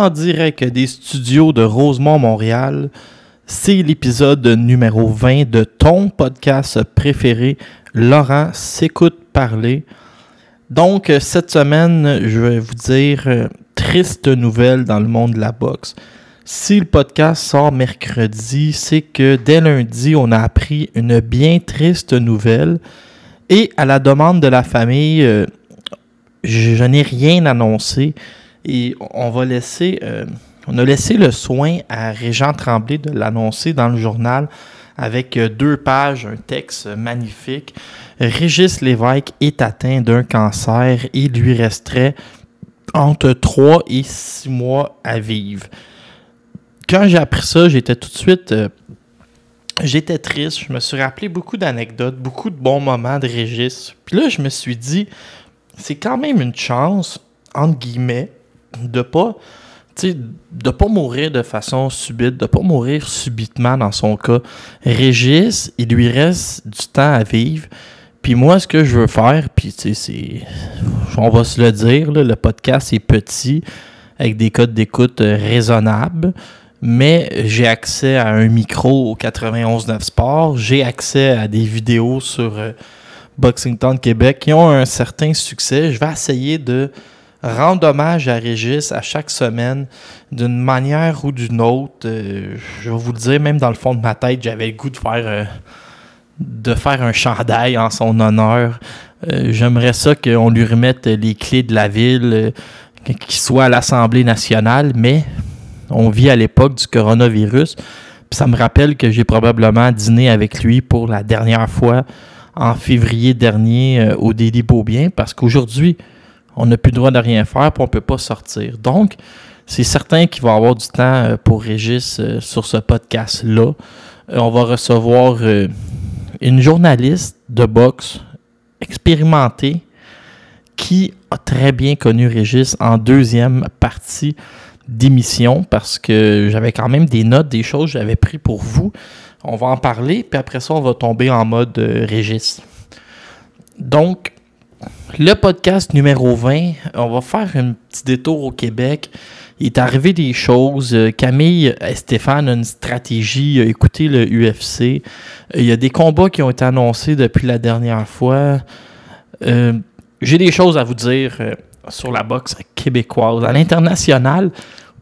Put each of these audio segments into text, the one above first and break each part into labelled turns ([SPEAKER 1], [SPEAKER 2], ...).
[SPEAKER 1] en direct des studios de Rosemont, Montréal. C'est l'épisode numéro 20 de ton podcast préféré, Laurent s'écoute parler. Donc, cette semaine, je vais vous dire euh, triste nouvelle dans le monde de la boxe. Si le podcast sort mercredi, c'est que dès lundi, on a appris une bien triste nouvelle. Et à la demande de la famille, euh, je, n'ai rien annoncé. Et on va laisser, euh, on a laissé le soin à Régent Tremblay de l'annoncer dans le journal avec euh, deux pages, un texte magnifique. Régis Lévesque est atteint d'un cancer et il lui resterait entre 3 et 6 mois à vivre. Quand j'ai appris ça, j'étais tout de suite... Euh, j'étais triste. Je me suis rappelé beaucoup d'anecdotes, beaucoup de bons moments de Régis. Puis là, je me suis dit, c'est quand même une chance, entre guillemets, de pas pas mourir de façon subite, de pas mourir subitement dans son cas. Régis, il lui reste du temps à vivre. Puis moi, ce que je veux faire, puis c'est. On va se le dire, le podcast est petit, avec des codes d'écoute euh, raisonnables, mais j'ai accès à un micro au 91.9 Sport, j'ai accès à des vidéos sur euh, Boxing Town Québec qui ont un certain succès. Je vais essayer de rendre hommage à Régis à chaque semaine d'une manière ou d'une autre. Euh, je vais vous le dire, même dans le fond de ma tête, j'avais le goût de faire, euh, de faire un chandail en son honneur. Euh, j'aimerais ça qu'on lui remette les clés de la ville, qu'il soit à l'Assemblée nationale, mais on vit à l'époque du coronavirus. ça me rappelle que j'ai probablement dîné avec lui pour la dernière fois en février dernier au Dédé Beaubien, parce qu'aujourd'hui, on n'a plus le droit de rien faire, puis on ne peut pas sortir. Donc, c'est certain qu'il va y avoir du temps euh, pour Régis euh, sur ce podcast-là. Euh, on va recevoir une journaliste de boxe expérimentée qui a très bien connu Régis en deuxième partie d'émission parce que j'avais quand même des notes, des choses que j'avais pris pour vous. On va en parler, puis après ça, on va tomber en mode Régis. Donc, le podcast numéro 20, on va faire un petit détour au Québec. Il est arrivé des choses. Euh, Camille et Stéphane ont une stratégie, écoutez le UFC. Il y a des combats qui ont été annoncés depuis la dernière fois. Euh, j'ai des choses à vous dire euh, sur la boxe québécoise. À l'international,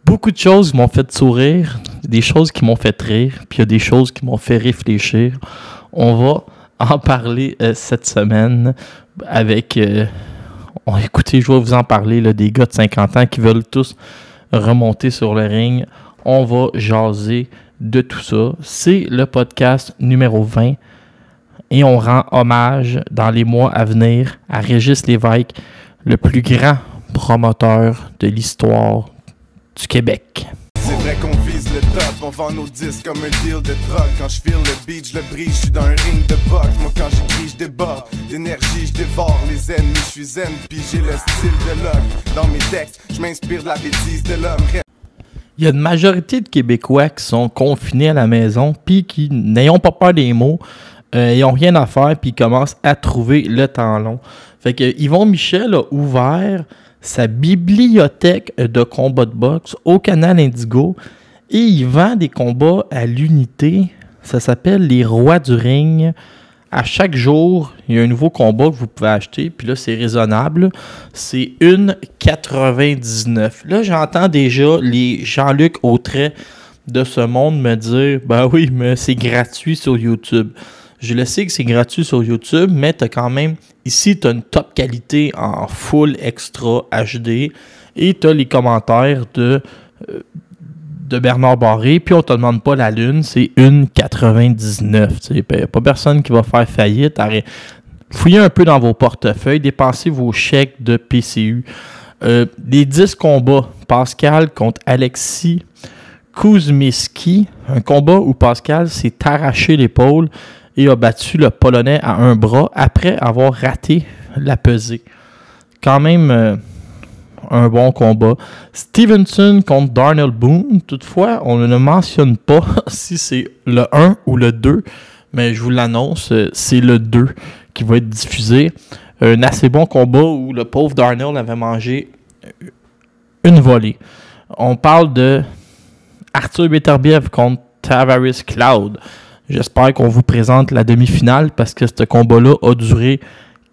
[SPEAKER 1] beaucoup de choses m'ont fait sourire, des choses qui m'ont fait rire, puis il y a des choses qui m'ont fait réfléchir. On va en parler cette semaine avec. Euh, écoutez, je vais vous en parler, là, des gars de 50 ans qui veulent tous remonter sur le ring. On va jaser de tout ça. C'est le podcast numéro 20 et on rend hommage dans les mois à venir à Régis Lévesque, le plus grand promoteur de l'histoire du Québec. Il y a une majorité de Québécois qui sont confinés à la maison, puis qui n'ayant pas peur des mots, euh, n'ont rien à faire, puis commencent à trouver le temps long. Fait que Yvon Michel a ouvert sa bibliothèque de combats de boxe au canal Indigo et il vend des combats à l'unité. Ça s'appelle les Rois du Ring. À chaque jour, il y a un nouveau combat que vous pouvez acheter. Puis là, c'est raisonnable. C'est une 99. Là, j'entends déjà les Jean-Luc Autret de ce monde me dire Ben oui, mais c'est gratuit sur YouTube. Je le sais que c'est gratuit sur YouTube, mais tu quand même Ici, tu as une top qualité en full extra HD et tu as les commentaires de, euh, de Bernard Barré. Puis on te demande pas la lune, c'est une 99. Il n'y a pas personne qui va faire faillite. Fouillez un peu dans vos portefeuilles, dépensez vos chèques de PCU. Euh, les 10 combats, Pascal contre Alexis Kuzmiski, un combat où Pascal s'est arraché l'épaule et a battu le Polonais à un bras après avoir raté la pesée. Quand même euh, un bon combat. Stevenson contre Darnell Boone. Toutefois, on ne mentionne pas si c'est le 1 ou le 2, mais je vous l'annonce, euh, c'est le 2 qui va être diffusé. Un assez bon combat où le pauvre Darnell avait mangé une volée. On parle de Arthur Beterbiev contre Tavares Cloud. J'espère qu'on vous présente la demi-finale parce que ce combat-là a duré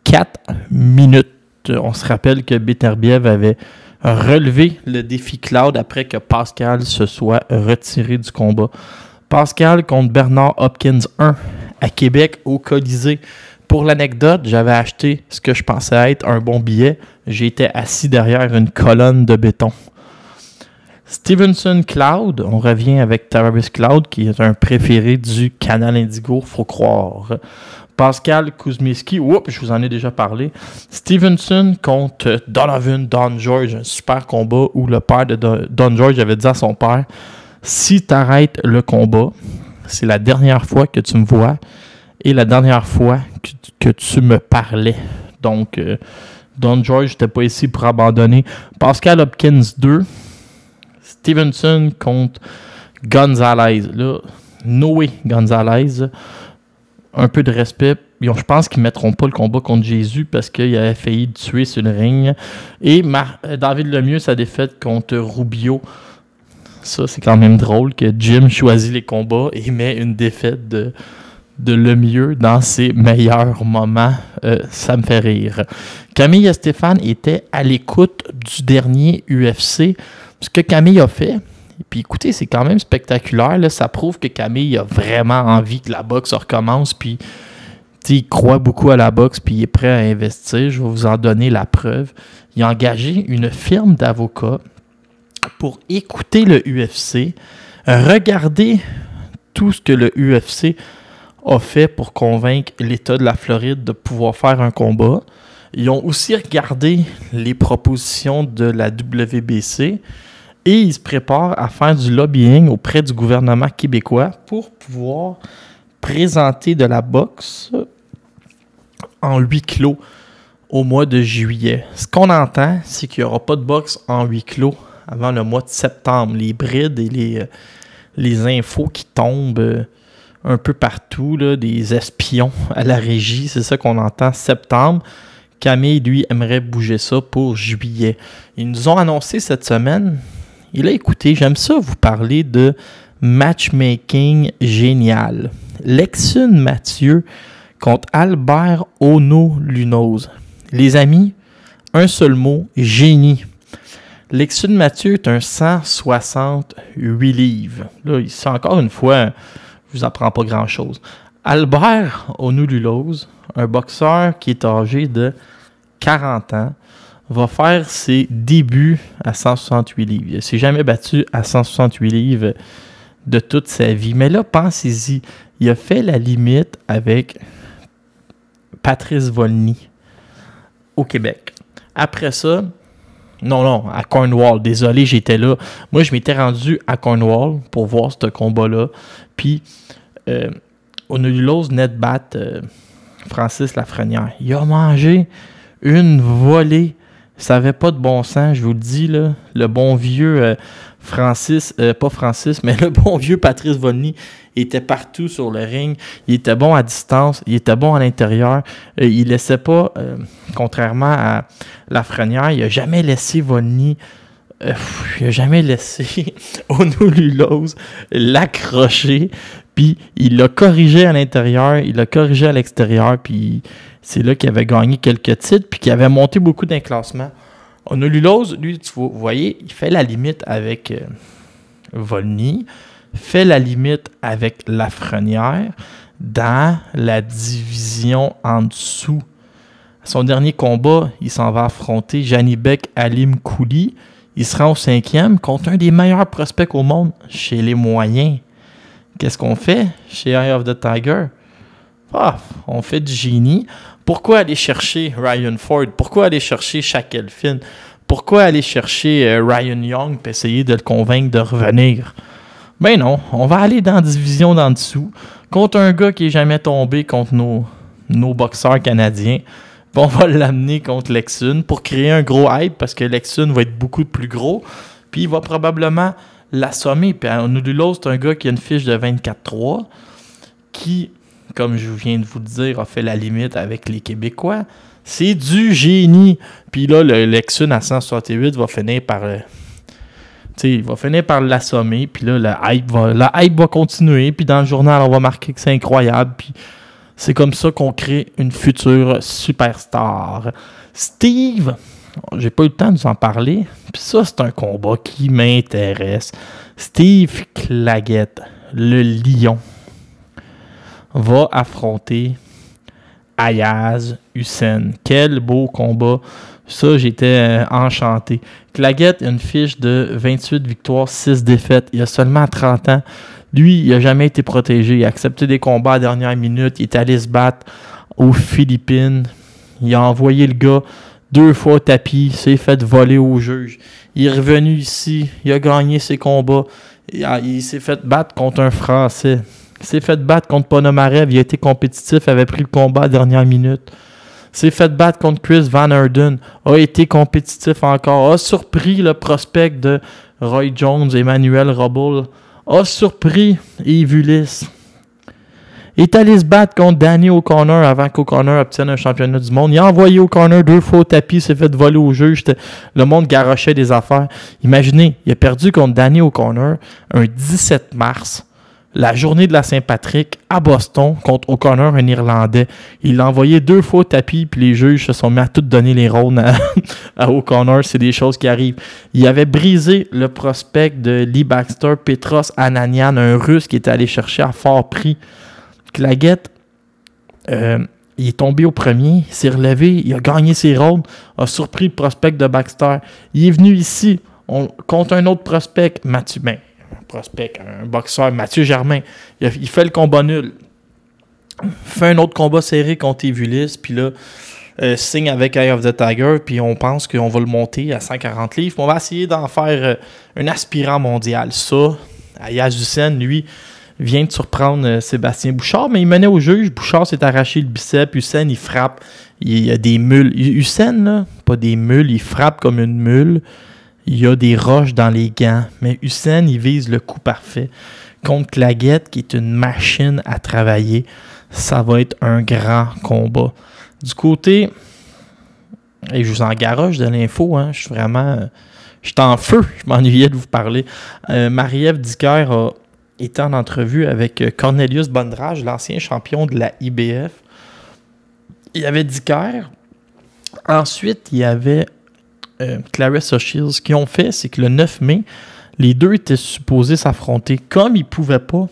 [SPEAKER 1] 4 minutes. On se rappelle que Beterbiev avait relevé le défi Cloud après que Pascal se soit retiré du combat. Pascal contre Bernard Hopkins 1 à Québec au Colisée. Pour l'anecdote, j'avais acheté ce que je pensais être un bon billet. J'étais assis derrière une colonne de béton. Stevenson Cloud, on revient avec Tavares Cloud, qui est un préféré du canal Indigo, faut croire. Pascal Kuzmiski, oups, je vous en ai déjà parlé. Stevenson contre Donovan Don George, un super combat où le père de Don George avait dit à son père Si tu arrêtes le combat, c'est la dernière fois que tu me vois et la dernière fois que, tu me parlais. Donc, euh, Don George n'était pas ici pour abandonner. Pascal Hopkins 2, Stevenson contre Gonzalez. Là, Noé Gonzalez, un peu de respect. Je pense qu'ils ne mettront pas le combat contre Jésus parce qu'il avait failli tuer sur le ring. Et David Lemieux, sa défaite contre Rubio. Ça, c'est quand même drôle que Jim choisit les combats et met une défaite de, de Lemieux dans ses meilleurs moments. Euh, ça me fait rire. Camille et Stéphane étaient à l'écoute du dernier UFC ce que Camille a fait, puis écoutez, c'est quand même spectaculaire. Là. Ça prouve que Camille a vraiment envie que la boxe recommence. Puis il croit beaucoup à la boxe, puis il est prêt à investir. Je vais vous en donner la preuve. Il a engagé une firme d'avocats pour écouter le UFC, regarder tout ce que le UFC a fait pour convaincre l'État de la Floride de pouvoir faire un combat. Ils ont aussi regardé les propositions de la WBC et ils se préparent à faire du lobbying auprès du gouvernement québécois pour pouvoir présenter de la boxe en huis clos au mois de juillet. Ce qu'on entend, c'est qu'il n'y aura pas de boxe en huis clos avant le mois de septembre. Les brides et les, euh, les infos qui tombent euh, un peu partout, là, des espions à la régie, c'est ça qu'on entend septembre. Camille, lui, aimerait bouger ça pour juillet. Ils nous ont annoncé cette semaine et là, écoutez, j'aime ça vous parler de matchmaking génial. Lexun Mathieu contre Albert Ono Lunoz. Les amis, un seul mot, génie. Lexun Mathieu est un 168 livres. Là, c'est encore une fois, je vous apprends pas grand-chose. Albert Ono Lunoz, un boxeur qui est âgé de 40 ans, va faire ses débuts à 168 livres. Il s'est jamais battu à 168 livres de toute sa vie. Mais là, pensez-y, il a fait la limite avec Patrice Volny au Québec. Après ça, non, non, à Cornwall. Désolé, j'étais là. Moi, je m'étais rendu à Cornwall pour voir ce combat-là. Puis, euh, on a eu l'ose net bat euh, Francis Lafrenière. Il a mangé une volée ça n'avait pas de bon sens, je vous le dis, là. Le bon vieux euh, Francis, euh, pas Francis, mais le bon vieux Patrice Volny était partout sur le ring. Il était bon à distance, il était bon à l'intérieur. Euh, il laissait pas, contrairement à Lafrenière, il a jamais laissé Volny. il a jamais laissé Onolulose l'accrocher. Puis il l'a corrigé à l'intérieur, il l'a corrigé à l'extérieur, puis c'est là qu'il avait gagné quelques titres, puis qu'il avait monté beaucoup d'un classement. Onolulose, lui, vous voyez, il fait la limite avec euh, Volny, fait la limite avec Lafrenière dans la division en dessous. son dernier combat, il s'en va affronter Janibek Alim Kouli. Il se rend au cinquième contre un des meilleurs prospects au monde chez les moyens. Qu'est-ce qu'on fait chez Eye of the Tiger? On fait du génie. Pourquoi aller chercher Ryan Ford? Pourquoi aller chercher Shaq Elfin? Pourquoi aller chercher euh, Ryan Young et essayer de le convaincre de revenir? Ben non, on va aller dans la division d'en dessous contre un gars qui est jamais tombé contre nos, nos boxeurs canadiens. on va l'amener contre Lexun pour créer un gros hype parce que Lexun va être beaucoup plus gros. Puis il va probablement l'assommer. Puis l'autre, c'est un gars qui a une fiche de 24-3 qui comme je viens de vous le dire, a fait la limite avec les Québécois. C'est du génie. Puis là, le Lexus à 168 va finir par, euh, il va finir par l'assommer, puis là, la hype, va, la hype va continuer, puis dans le journal, on va marquer que c'est incroyable, puis c'est comme ça qu'on crée une future superstar. Steve, j'ai pas eu le temps de vous en parler, puis ça, c'est un combat qui m'intéresse. Steve Claggett, le lion, va affronter Ayaz Hussein. Quel beau combat! Ça, j'étais euh, enchanté. Claggett a une fiche de 28 victoires, 6 défaites. Il a seulement 30 ans. Lui, il n'a jamais été protégé. Il a accepté des combats à la dernière minute. Il est allé se battre aux Philippines. Il a envoyé le gars deux fois tapis. Il s'est fait voler au juge. Il est revenu ici. Il a gagné ses combats. Il, s'est fait battre contre un Français. Il s'est fait battre contre Ponomarev. Il a été compétitif. Il avait pris le combat à la dernière minute s'est fait battre contre Chris Van Erden, a été compétitif encore, a surpris le prospect de Roy Jones, Emmanuel Robble, a surpris Yves est allé se battre contre Danny O'Connor avant qu'O'Connor obtienne un championnat du monde. Il a envoyé O'Connor deux fois au tapis, s'est fait voler au juge. Le monde garochait des affaires. Imaginez, il a perdu contre Danny O'Connor un 17 mars la journée de la Saint-Patrick à Boston contre O'Connor, un Irlandais. Il l'a envoyé deux fois au tapis, puis les juges se sont mis à tout donner les rônes à, O'Connor. C'est des choses qui arrivent. Il avait brisé le prospect de Lee Baxter, Petros Ananian, un Russe qui était allé chercher à fort prix. Claguette, euh, il est tombé au premier, il s'est relevé, il a gagné ses rôles, a surpris le prospect de Baxter. Il est venu ici on, contre un autre prospect, Mathieu. Ben, prospect, un boxeur, Mathieu Germain. Il, fait le combat nul. Fait un autre combat serré contre Evulis, puis là, euh, signe avec Eye of the Tiger, puis on pense qu'on va le monter à 140 livres. On va essayer d'en faire euh, un aspirant mondial. Ça, Ayaz Hussein, lui, vient de surprendre euh, Sébastien Bouchard, mais il menait au juge. Bouchard s'est arraché le bicep. Hussein, il frappe. Il y a des mules. Hussein, là, pas des mules, il frappe comme une mule. Il y a des roches dans les gants, mais Hussein, il vise le coup parfait. Contre Claguette, qui est une machine à travailler, ça va être un grand combat. Du côté, et je vous en garoche de l'info, hein, je suis vraiment. Je suis en feu, je m'ennuyais de vous parler. Euh, Marie-Ève Dicker a été en entrevue avec Cornelius Bondrage, l'ancien champion de la IBF. Il y avait Dicker. Ensuite, il y avait euh, Clarissa Shields, ce qu'ils ont fait, c'est que le 9 mai, les deux étaient supposés s'affronter. Comme ils ne pouvaient pas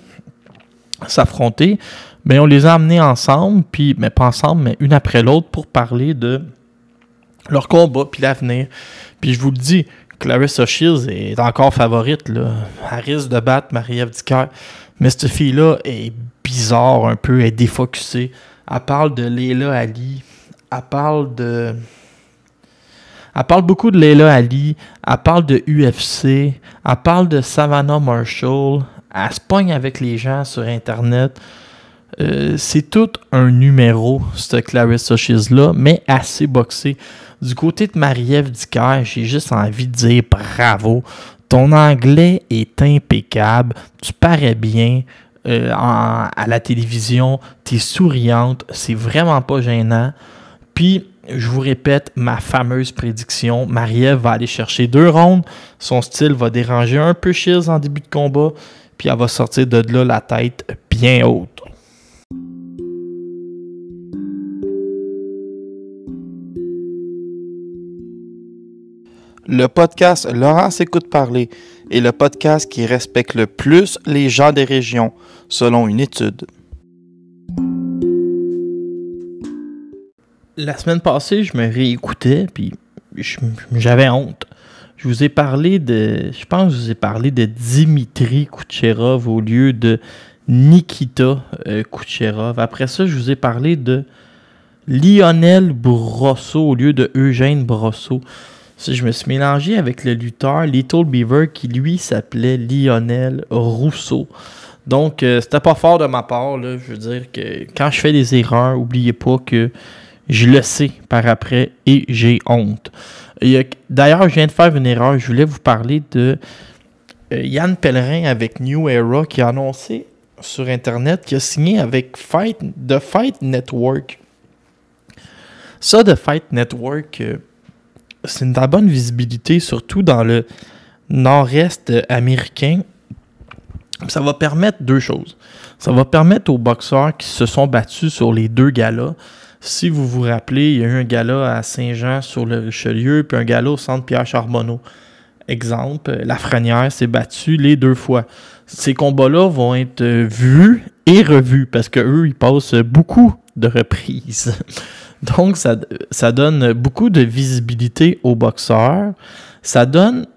[SPEAKER 1] s'affronter, mais ben, on les a amenés ensemble, puis, mais pas ensemble, mais une après l'autre pour parler de leur combat puis l'avenir. Puis je vous le dis, Clarissa Shields est encore favorite. Là. Elle risque de battre Marie-Ève Dicker. Mais cette fille-là est bizarre un peu, elle est défocusée. Elle parle de Leila Ali. Elle parle de elle parle beaucoup de Leila Ali, elle parle de UFC, elle parle de Savannah Marshall, elle se pogne avec les gens sur Internet. Euh, c'est tout un numéro, cette Clarissa Shields-là, mais assez boxé. Du côté de Marie-Ève Dicker, j'ai juste envie de dire bravo. Ton anglais est impeccable, tu parais bien euh, à la télévision, tu es souriante, c'est vraiment pas gênant. Puis, je vous répète ma fameuse prédiction. Marie-Ève va aller chercher deux rondes. Son style va déranger un peu Shields en début de combat. Puis elle va sortir de là la tête bien haute. Le podcast Laurence écoute parler est le podcast qui respecte le plus les gens des régions, selon une étude. la semaine passée, je me réécoutais, puis j'avais honte. Je vous ai parlé de. Je pense que je vous ai parlé de Dimitri Kucherov au lieu de Nikita euh, Kucherov. Après ça, je vous ai parlé de Lionel Brosso au lieu de Eugène Brosso. Je me suis mélangé avec le lutteur Little Beaver qui lui s'appelait Lionel Rousseau. Donc, euh, c'était pas fort de ma part. Là. Je veux dire que quand je fais des erreurs, n'oubliez pas que je le sais par après et j'ai honte. D'ailleurs, je viens de faire une erreur. Je voulais vous parler de euh, Yann Pellerin avec New Era qui a annoncé sur Internet qu'il a signé avec Fight, The Fight Network. Ça, The Fight Network, euh, c'est une bonne visibilité, surtout dans le, nord-est américain, ça va permettre deux choses. Ça va permettre aux boxeurs qui se sont battus sur les deux galas. Si vous vous rappelez, il y a eu un gala à Saint-Jean sur le Richelieu, puis un gala au centre Pierre Charbonneau. Exemple, la Frenière s'est battue les deux fois. Ces combats-là vont être vus et revus parce qu'eux, ils passent beaucoup de reprises. Donc, ça, donne beaucoup de visibilité aux boxeurs. Ça donne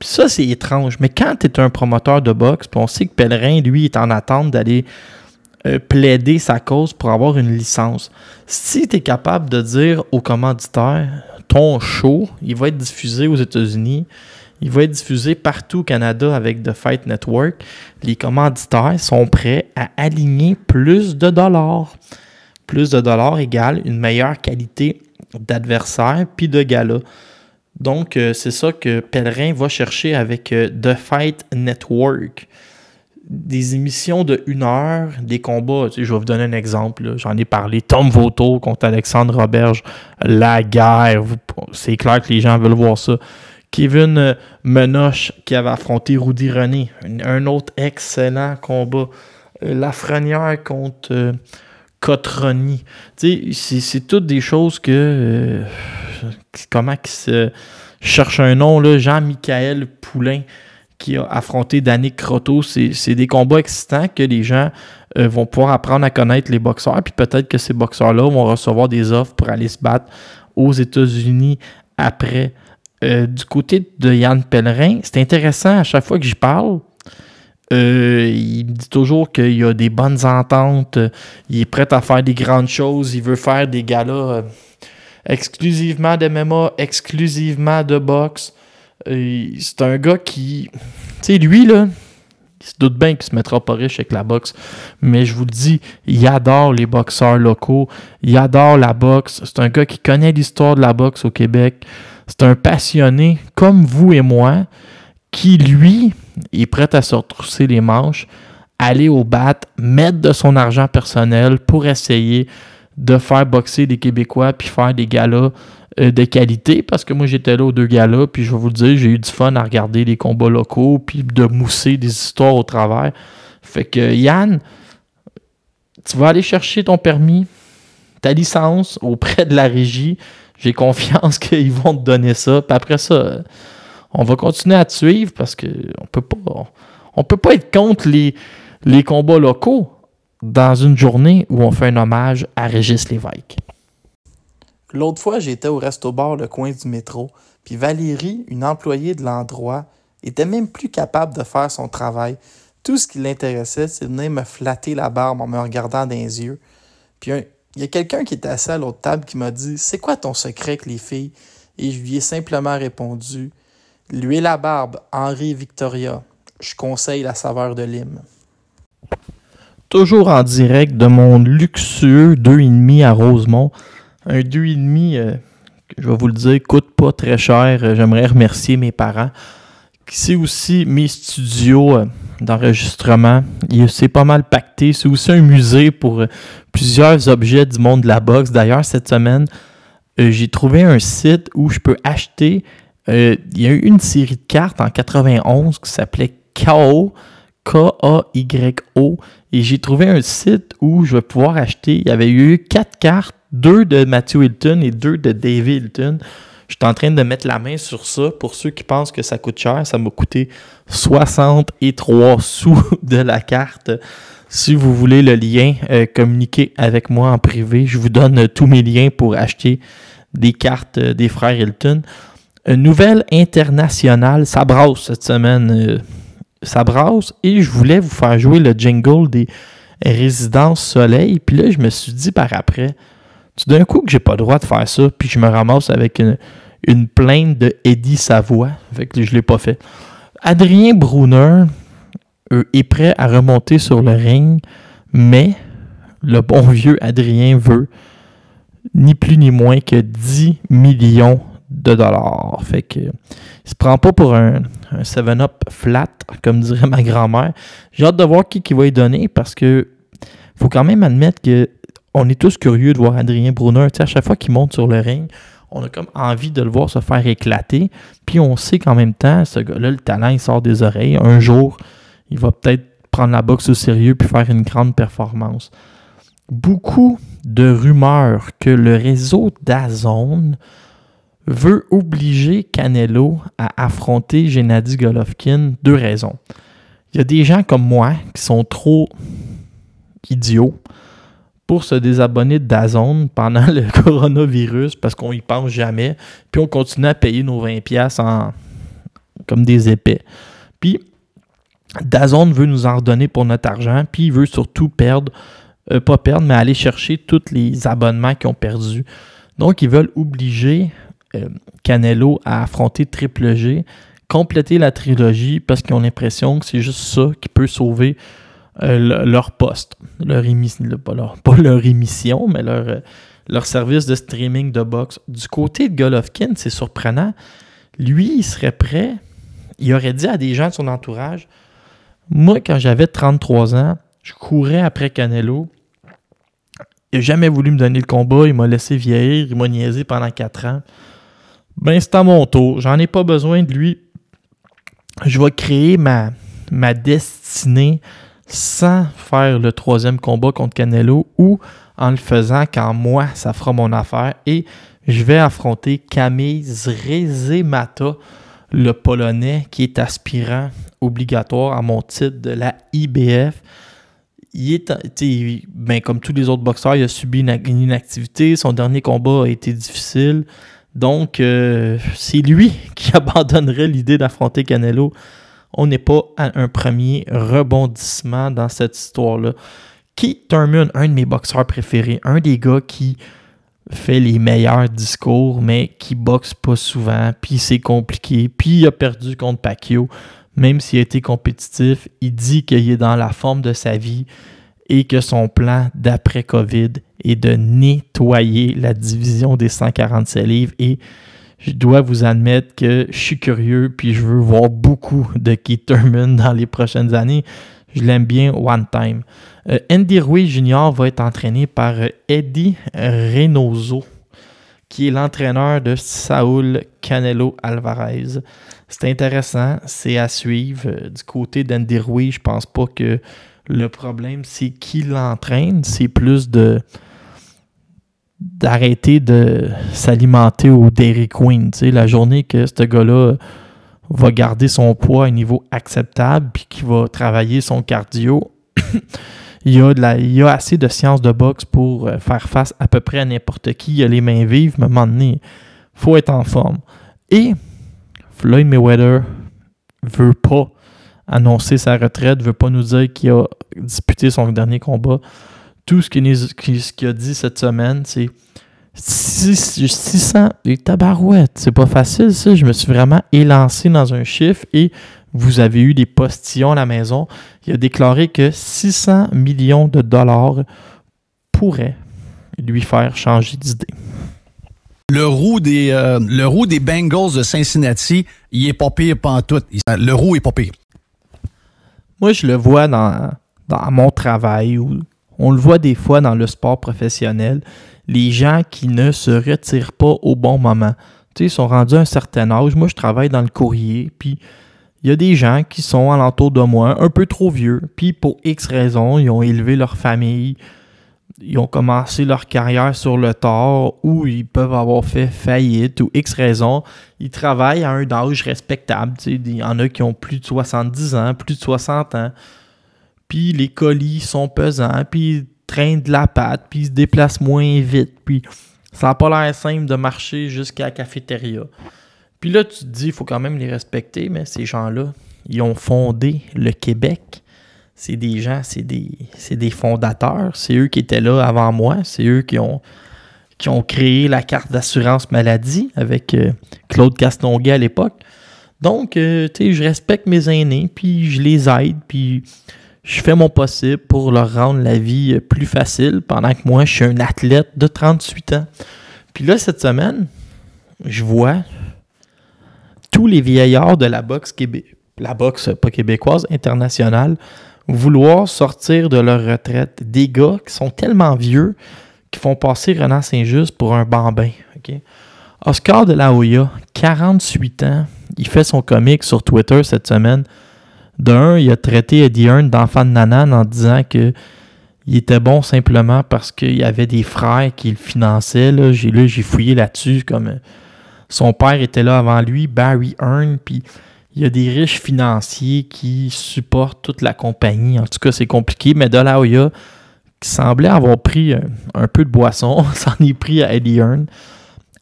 [SPEAKER 1] ça, c'est étrange. Mais quand tu es un promoteur de boxe, puis on sait que Pellerin, lui, est en attente d'aller euh, plaider sa cause pour avoir une licence. Si tu es capable de dire au commanditaire, ton show, il va être diffusé aux États-Unis, il va être diffusé partout au Canada avec The Fight Network, les commanditaires sont prêts à aligner plus de dollars. Plus de dollars égale une meilleure qualité d'adversaire puis de gala. Donc, euh, c'est ça que Pellerin va chercher avec euh, The Fight Network. Des émissions de une heure, des combats. je vais vous donner un exemple. J'en ai parlé. Tom Voto contre Alexandre Roberge. La guerre. C'est clair que les gens veulent voir ça. Kevin euh, Menoche qui avait affronté Rudy René. Un, autre excellent combat. Lafrenière contre C'est toutes des choses que comment qui se cherche un nom, là, Jean-Michael Poulain qui a affronté Danny Croteau. C'est des combats excitants que les gens euh, vont pouvoir apprendre à connaître les boxeurs. Puis peut-être que ces boxeurs-là vont recevoir des offres pour aller se battre aux États-Unis après. Euh, du côté de Yann Pellerin, c'est intéressant à chaque fois que j'y parle. Euh, il me dit toujours qu'il a des bonnes ententes, il est prêt à faire des grandes choses, il veut faire des galas exclusivement de MMA, exclusivement de boxe. C'est un gars qui. Tu sais, lui, là, il se doute bien qu'il se mettra pas riche avec la boxe. Mais je vous le dis, il adore les boxeurs locaux. Il adore la boxe. C'est un gars qui connaît l'histoire de la boxe au Québec. C'est un passionné comme vous et moi qui, lui, est prêt à se retrousser les manches, aller au bat, mettre de son argent personnel pour essayer de faire boxer des Québécois puis faire des galas euh, de qualité parce que moi j'étais là aux deux galas puis je vais vous le dire, j'ai eu du fun à regarder les combats locaux puis de mousser des histoires au travers. Fait que Yann, tu vas aller chercher ton permis, ta licence auprès de la régie. J'ai confiance qu'ils vont te donner ça. Puis après ça, on va continuer à te suivre parce que on peut pas peut pas être contre les, les combats locaux dans une journée où on fait un hommage à Régis Lévesque. L'autre fois, j'étais au resto-bar le coin du métro, puis Valérie, une employée de l'endroit, était même plus capable de faire son travail. Tout ce qui l'intéressait, c'est de venir me flatter la barbe en me regardant dans les yeux. Puis il y a quelqu'un qui était assis à l'autre table qui m'a dit C'est quoi ton secret avec les filles Et je lui ai simplement répondu L'huile à barbe, Henri Victoria. Je conseille la saveur de lime toujours en direct de mon luxueux 2,5 à Rosemont. Un 2,5, euh, je vais vous le dire, coûte pas très cher. Euh, j'aimerais remercier mes parents. C'est aussi mes studios euh, d'enregistrement. C'est pas mal pacté. C'est aussi un musée pour plusieurs objets du monde de la boxe. D'ailleurs, cette semaine, j'ai trouvé un site où je peux acheter. Il y a eu une série de cartes en 91 qui s'appelait KO. K-A-Y-O. Et j'ai trouvé un site où je vais pouvoir acheter. Il y avait eu quatre cartes, deux de Matthew Hilton et deux de David Hilton. Je suis en train de mettre la main sur ça. Pour ceux qui pensent que ça coûte cher, ça m'a coûté 63 sous de la carte. Si vous voulez le lien, euh, communiquez avec moi en privé. Je vous donne tous mes liens pour acheter des cartes euh, des frères Hilton. Une nouvelle internationale, ça brasse cette semaine. Euh, ça brasse et je voulais vous faire jouer le jingle des résidences soleil. Puis là, je me suis dit par après, tout d'un coup que j'ai pas le droit de faire ça, puis je me ramasse avec une, plainte de Eddie Savoie. Fait que je l'ai pas fait. Adrien Brunner euh, est prêt à remonter sur le ring, mais le bon vieux Adrien veut ni plus ni moins que 10 millions de dollars. Fait que il se prend pas pour un, 7-up flat, comme dirait ma grand-mère. J'ai hâte de voir qui, qui va y donner parce que faut quand même admettre que on est tous curieux de voir Adrien Brunner. à chaque fois qu'il monte sur le ring, on a comme envie de le voir se faire éclater. Puis on sait qu'en même temps, ce gars-là, le talent, il sort des oreilles. Un jour, il va peut-être prendre la boxe au sérieux puis faire une grande performance. Beaucoup de rumeurs que le réseau d'Azone veut obliger Canelo à affronter Gennady Golovkin. Deux raisons. Il y a des gens comme moi qui sont trop idiots pour se désabonner de Dazone pendant le coronavirus parce qu'on y pense jamais, puis on continue à payer nos 20$ en, comme des épais. Puis Dazone veut nous en redonner pour notre argent, puis il veut surtout perdre, euh, pas perdre, mais aller chercher tous les abonnements qu'ils ont perdus. Donc, ils veulent obliger Canelo à affronter Triple G, compléter la trilogie parce qu'ils ont l'impression que c'est juste ça qui peut sauver euh, leur poste, leur pas, leur, émission, mais leur, euh, leur service de streaming de boxe. Du côté de Golovkin, c'est surprenant. Lui, il serait prêt, il aurait dit à des gens de son entourage Moi, quand j'avais 33 ans, je courais après Canelo. Il n'a jamais voulu me donner le combat, il m'a laissé vieillir, il m'a niaisé pendant 4 ans. Ben, c'est à mon tour, j'en ai pas besoin de lui. Je vais créer ma, ma destinée sans faire le troisième combat contre Canelo ou en le faisant quand moi, ça fera mon affaire. Et je vais affronter Camille Zrezemata, le Polonais, qui est aspirant obligatoire à mon titre de la IBF. Il est, ben, comme tous les autres boxeurs, il a subi une, inactivité. Son dernier combat a été difficile. Donc, euh, c'est lui qui abandonnerait l'idée d'affronter Canelo. On n'est pas à un premier rebondissement dans cette histoire-là. Keith Thurman, un de mes boxeurs préférés, un des gars qui fait les meilleurs discours, mais qui boxe pas souvent, puis c'est compliqué, puis il a perdu contre Pacquiao, même s'il a été compétitif, il dit qu'il est dans la forme de sa vie et que son plan d'après-Covid est de nettoyer la division des 147 livres et je dois vous admettre que je suis curieux puis je veux voir beaucoup de Keith Thurman dans les prochaines années. Je l'aime bien one time. Euh, Andy Ruiz Jr. va être entraîné par euh, Eddie Reynoso, qui est l'entraîneur de Saul Canelo Alvarez. C'est intéressant, c'est à suivre. Euh, du côté d'Andy Ruiz, je pense pas que le problème c'est qui l'entraîne, c'est plus de d'arrêter de s'alimenter au Dairy Queen. la journée que ce gars-là va garder son poids à un niveau acceptable puis qu'il va travailler son cardio, il, y a y assez de sciences de boxe pour euh, faire face à peu près à n'importe qui. Il a les mains vives, mais à un moment donné, il faut être en forme. Et Floyd Mayweather veut pas annoncer sa retraite, veut pas nous dire qu'il a disputé son dernier combat tout ce qu'il a dit cette semaine, c'est 600 et tabarouettes. C'est pas facile, ça. Je me suis vraiment élancé dans un chiffre et vous avez eu des postillons à la maison. Il a déclaré que 600 millions de dollars pourraient lui faire changer d'idée.
[SPEAKER 2] Le roux des euh, Bengals de Cincinnati, il est pas pire tout. Le roux est pas pire.
[SPEAKER 1] Moi, je le vois dans, mon travail ou on le voit des fois dans le sport professionnel, les gens qui ne se retirent pas au bon moment. Ils sont rendus à un certain âge. Moi, je travaille dans le courrier, puis il y a des gens qui sont alentour de moi, un peu trop vieux, puis pour X raisons, ils ont élevé leur famille, ils ont commencé leur carrière sur le tort, ou ils peuvent avoir fait faillite, ou X raisons. Ils travaillent à un âge respectable. Il y en a qui ont plus de 70 ans, plus de 60 ans puis les colis sont pesants, puis ils traînent de la pâte, puis ils se déplacent moins vite, puis ça n'a pas l'air simple de marcher jusqu'à la cafétéria. Puis là, tu te dis, il faut quand même les respecter, mais ces gens-là, ils ont fondé le Québec. C'est des gens, c'est des, des fondateurs. C'est eux qui étaient là avant moi. C'est eux qui ont, qui ont créé la carte d'assurance maladie avec euh, Claude Castonguay à l'époque. Donc, euh, tu sais, je respecte mes aînés, puis je les aide, puis je fais mon possible pour leur rendre la vie plus facile pendant que moi, je suis un athlète de 38 ans. Puis là, cette semaine, je vois tous les vieillards de la boxe québécoise, la boxe pas québécoise, internationale, vouloir sortir de leur retraite. Des gars qui sont tellement vieux qui font passer Renan Saint-Just pour un bambin. Oscar de la Hoya, 48 ans, il fait son comic sur Twitter cette semaine. D'un, il a traité Eddie Hearn d'enfant de nanan en disant que il était bon simplement parce qu'il avait des frères qui le finançaient. Là. J'ai, là, j'ai fouillé là-dessus comme euh, son père était là avant lui, Barry Hearn, puis il y a des riches financiers qui supportent toute la compagnie. En tout cas, c'est compliqué, mais De Hoya, qui semblait avoir pris un, un peu de boisson, s'en est pris à Eddie Hearn.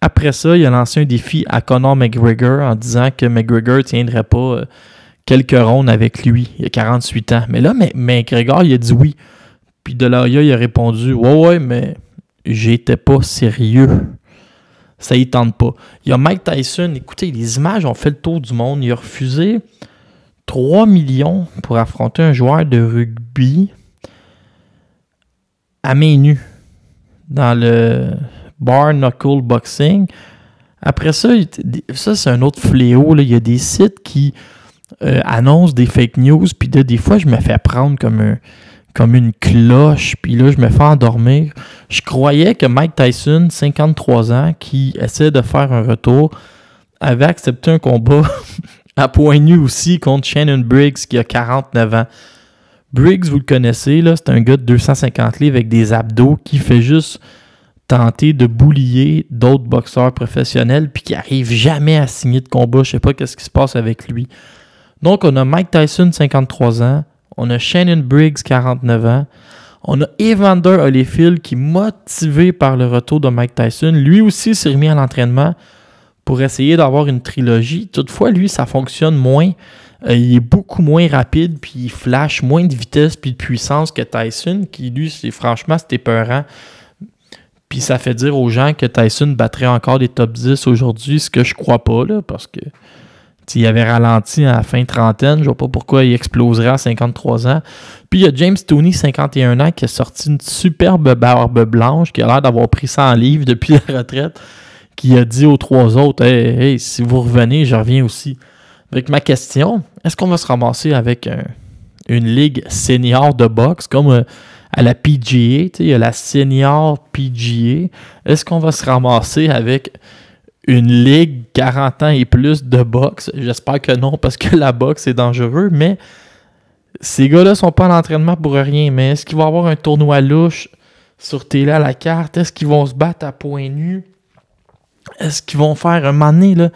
[SPEAKER 1] Après ça, il a lancé un défi à Conor McGregor en disant que McGregor ne tiendrait pas euh, quelques rondes avec lui. Il a 48 ans. Mais là, McGregor, il a dit oui. Puis De il a répondu Ouais, ouais, mais j'étais pas sérieux. Ça y tente pas. Il y a Mike Tyson. Écoutez, les images ont fait le tour du monde. Il a refusé 3 millions pour affronter un joueur de rugby à main nue dans le bar knuckle boxing. Après ça, ça c'est un autre fléau. Là. Il y a des sites qui euh, annoncent des fake news, puis des fois, je me fais prendre comme, comme une cloche, puis là, je me fais endormir. Je croyais que Mike Tyson, 53 ans, qui essaie de faire un retour, avait accepté un combat à point nu aussi contre Shannon Briggs, qui a 49 ans. Briggs, vous le connaissez, là, c'est un gars de 250 livres avec des abdos qui fait juste tenter de boulier d'autres boxeurs professionnels puis qui arrive jamais à signer de combat. Je sais pas qu'est-ce qui se passe avec lui. Donc, on a Mike Tyson, 53 ans. On a Shannon Briggs, 49 ans. On a Evander Holyfield qui, motivé par le retour de Mike Tyson, lui aussi s'est remis à l'entraînement pour essayer d'avoir une trilogie. Toutefois, lui, ça fonctionne moins. Euh, il est beaucoup moins rapide, puis il flash moins de vitesse puis de puissance que Tyson, qui lui, c'est franchement, c'était peurant. Puis ça fait dire aux gens que Tyson battrait encore des top 10 aujourd'hui, ce que je crois pas, là, parce que il avait ralenti à la fin trentaine. Je vois pas pourquoi il exploserait à 53 ans. Puis il y a James Tooney, 51 ans, qui a sorti une superbe barbe blanche, qui a l'air d'avoir pris 100 livres depuis la retraite, qui a dit aux trois autres Hey, si vous revenez, je reviens aussi. Avec ma question, est-ce qu'on va se ramasser avec une ligue senior de boxe comme euh, à la PGA, il y a la senior PGA. Est-ce qu'on va se ramasser avec une ligue 40 ans et plus de boxe? J'espère que non, parce que la boxe est dangereux, mais ces gars-là sont pas en entraînement pour rien. Mais est-ce qu'il va avoir un tournoi louche sur télé à la carte? Est-ce qu'ils vont se battre à point nu? Est-ce qu'ils vont faire un moment?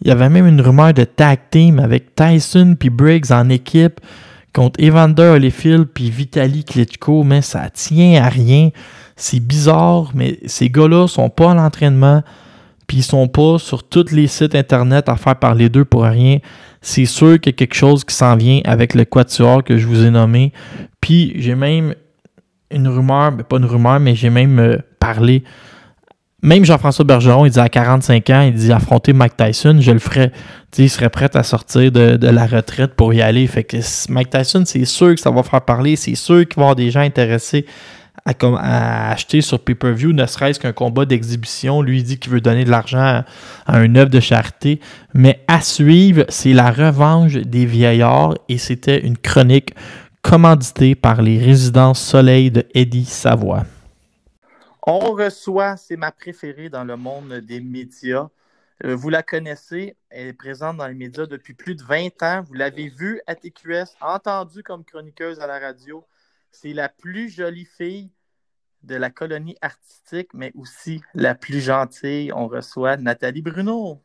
[SPEAKER 1] Il y avait même une rumeur de tag team avec Tyson puis Briggs en équipe contre Evander Holyfield puis Vitaly Klitschko, mais ça tient à rien. C'est bizarre, mais ces gars-là sont pas à l'entraînement, puis ils sont pas sur tous les sites internet à faire parler d'eux pour rien. C'est sûr qu'il y a quelque chose qui s'en vient avec le quatuor que je vous ai nommé. Puis j'ai même une rumeur, mais pas une rumeur, mais j'ai même euh, parlé même Jean-François Bergeron, il dit à 45 ans, il dit affronter Mike Tyson, je le ferais. il serait prêt à sortir de, la retraite pour y aller. Fait que Mike Tyson, c'est sûr que ça va faire parler, c'est sûr qu'il va y avoir des gens intéressés à, acheter sur pay-per-view, ne serait-ce qu'un combat d'exhibition. Lui, dit qu'il veut donner de l'argent à, à, un œuvre de charité. Mais à suivre, c'est la revanche des vieillards et c'était une chronique commanditée par les résidences Soleil de Eddie Savoie. On reçoit, c'est ma préférée dans le monde des médias. Euh, vous la connaissez, elle est présente dans les médias depuis plus de 20 ans. Vous l'avez vue à TQS, entendue comme chroniqueuse à la radio. C'est la plus jolie fille de la colonie artistique, mais aussi la plus gentille. On reçoit Nathalie Bruno.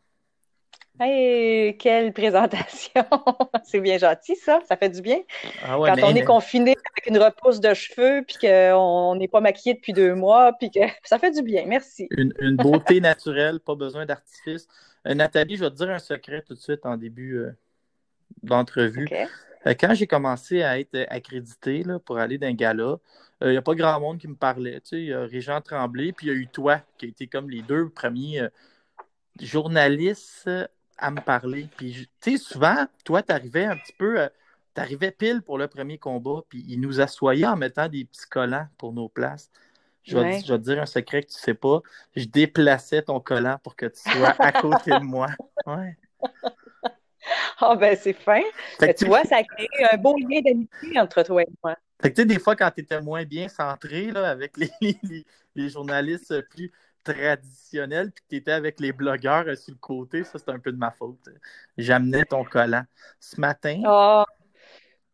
[SPEAKER 3] Hey, quelle présentation! c'est bien gentil, ça. Ça fait du bien. Ah Quand on est confiné avec une repousse de cheveux, puis qu'on n'est pas maquillé depuis deux mois, puis que ça fait du bien. Merci.
[SPEAKER 1] Une, beauté naturelle, pas besoin d'artifice. Euh, Nathalie, je vais te dire un secret tout de suite en début euh, d'entrevue. Quand j'ai commencé à être accrédité pour aller d'un gala, il n'y a pas grand monde qui me parlait. Il y a Régent Tremblay, puis il y a eu toi, qui a été comme les deux premiers journalistes à me parler. Puis, tu sais, souvent, toi, tu arrivais un petit peu, euh, tu arrivais pile pour le premier combat, puis il nous assoyait en mettant des petits collants pour nos places. Je vais, te dire un secret que tu sais pas. Je déplaçais ton collant pour que tu sois à côté de moi. Ouais.
[SPEAKER 3] Ah, ben, c'est fin. tu vois, ça a créé un beau lien d'amitié entre toi et moi.
[SPEAKER 1] Fait que, tu sais, des fois, quand tu étais moins bien centré, là, avec les, les, les journalistes plus traditionnel puis que tu étais avec les blogueurs euh, sur le côté, ça, c'est un peu de ma faute. J'amenais ton collant. Ce matin.
[SPEAKER 3] Oh.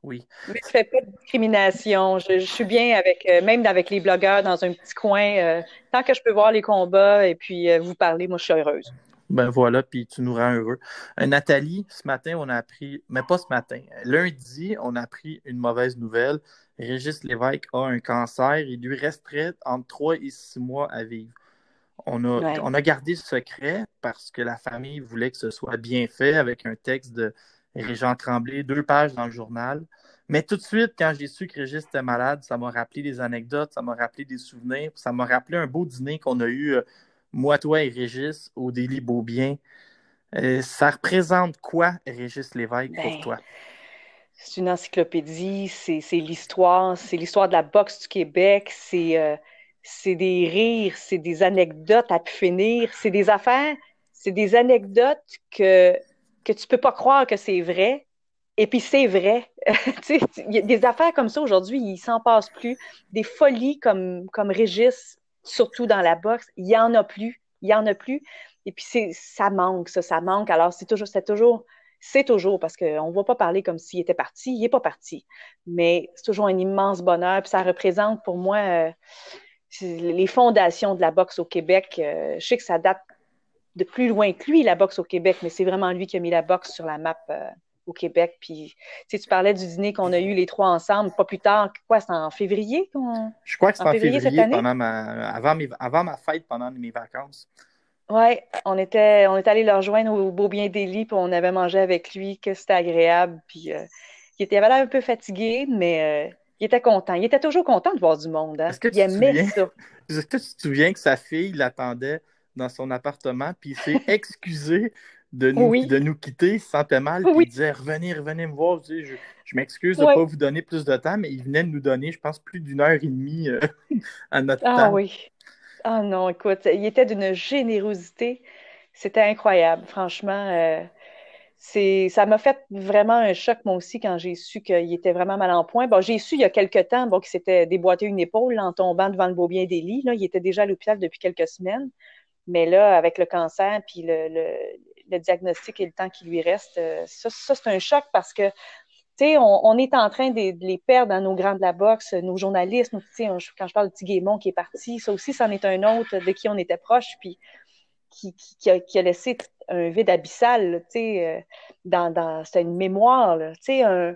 [SPEAKER 1] Oui.
[SPEAKER 3] Mais tu fais pas de discrimination. Je, suis bien avec, euh, même avec les blogueurs dans un petit coin. Euh, tant que je peux voir les combats et puis vous parler, moi, je suis heureuse.
[SPEAKER 1] Ben voilà, puis tu nous rends heureux. Nathalie, ce matin, on a appris, mais pas ce matin, lundi, on a appris une mauvaise nouvelle. Régis Lévesque a un cancer. Il lui resterait entre 3 et 6 mois à vivre. On a, on a gardé le secret parce que la famille voulait que ce soit bien fait avec un texte de Régent Tremblay, deux pages dans le journal. Mais tout de suite, quand j'ai su que Régis était malade, ça m'a rappelé des anecdotes, ça m'a rappelé des souvenirs, ça m'a rappelé un beau dîner qu'on a eu, euh, moi, toi et Régis, au Délit Beaubien. Euh, ça représente quoi, Régis Lévesque, pour ben, toi?
[SPEAKER 3] C'est une encyclopédie, c'est l'histoire, c'est l'histoire de la boxe du Québec, c'est euh, c'est des rires, c'est des anecdotes à finir, c'est des affaires, c'est des anecdotes que, que tu peux pas croire que c'est vrai. Et puis c'est vrai. Il y a des affaires comme ça aujourd'hui, il s'en passe plus. Des folies comme, comme Régis, surtout dans la boxe, il y en a plus. Il y en a plus. Et puis ça manque, ça, ça manque. Alors c'est toujours, c'est toujours, c'est toujours parce qu'on ne va pas parler comme s'il était parti. Il n'est pas parti. Mais c'est toujours un immense bonheur. Puis ça représente pour moi. Euh, les fondations de la boxe au Québec. Euh, je sais que ça date de plus loin que lui, la boxe au Québec, mais c'est vraiment lui qui a mis la boxe sur la map euh, au Québec. Puis, tu parlais du dîner qu'on a eu les trois ensemble, pas plus tard, quoi, c'est en février qu'on.
[SPEAKER 1] Je crois que c'est en, février, cette année? Ma, avant, avant ma fête, pendant mes vacances.
[SPEAKER 3] Oui, on était, on est allé le rejoindre au Beau Bien Délit, puis on avait mangé avec lui, que c'était agréable. Puis, euh, il, était, avait l'air un peu fatigué, mais il était content. Il était toujours content de voir du monde. Hein? il aimait ça.
[SPEAKER 1] Est-ce que tu te souviens que sa fille l'attendait dans son appartement, puis il s'est excusé de nous, de nous quitter, il se sentait mal, puis il disait Revenez, revenez me voir. Je, je, m'excuse de ne pas vous donner plus de temps, mais il venait de nous donner, je pense, plus d'une heure et demie euh, à notre
[SPEAKER 3] ah,
[SPEAKER 1] temps.
[SPEAKER 3] Ah oui. Ah non, écoute, il était d'une générosité. C'était incroyable, franchement. Euh, c'est ça m'a fait vraiment un choc moi aussi quand j'ai su qu'il était vraiment mal en point. Bon, j'ai su il y a quelque temps bon, qu'il s'était déboîté une épaule en tombant devant le beau bien des lits. Là. Il était déjà à l'hôpital depuis quelques semaines. Mais là, avec le cancer, puis le, le, diagnostic et le temps qui lui reste, euh, ça, c'est un choc parce que tu sais, on, on, est en train de, les perdre dans nos grands de la boxe, nos journalistes, quand je parle de Tiguémon qui est parti, ça aussi, c'en est un autre de qui on était proche. Puis qui, qui, a, laissé un vide abyssal, tu sais, euh, dans, dans c'est une mémoire, tu sais, un,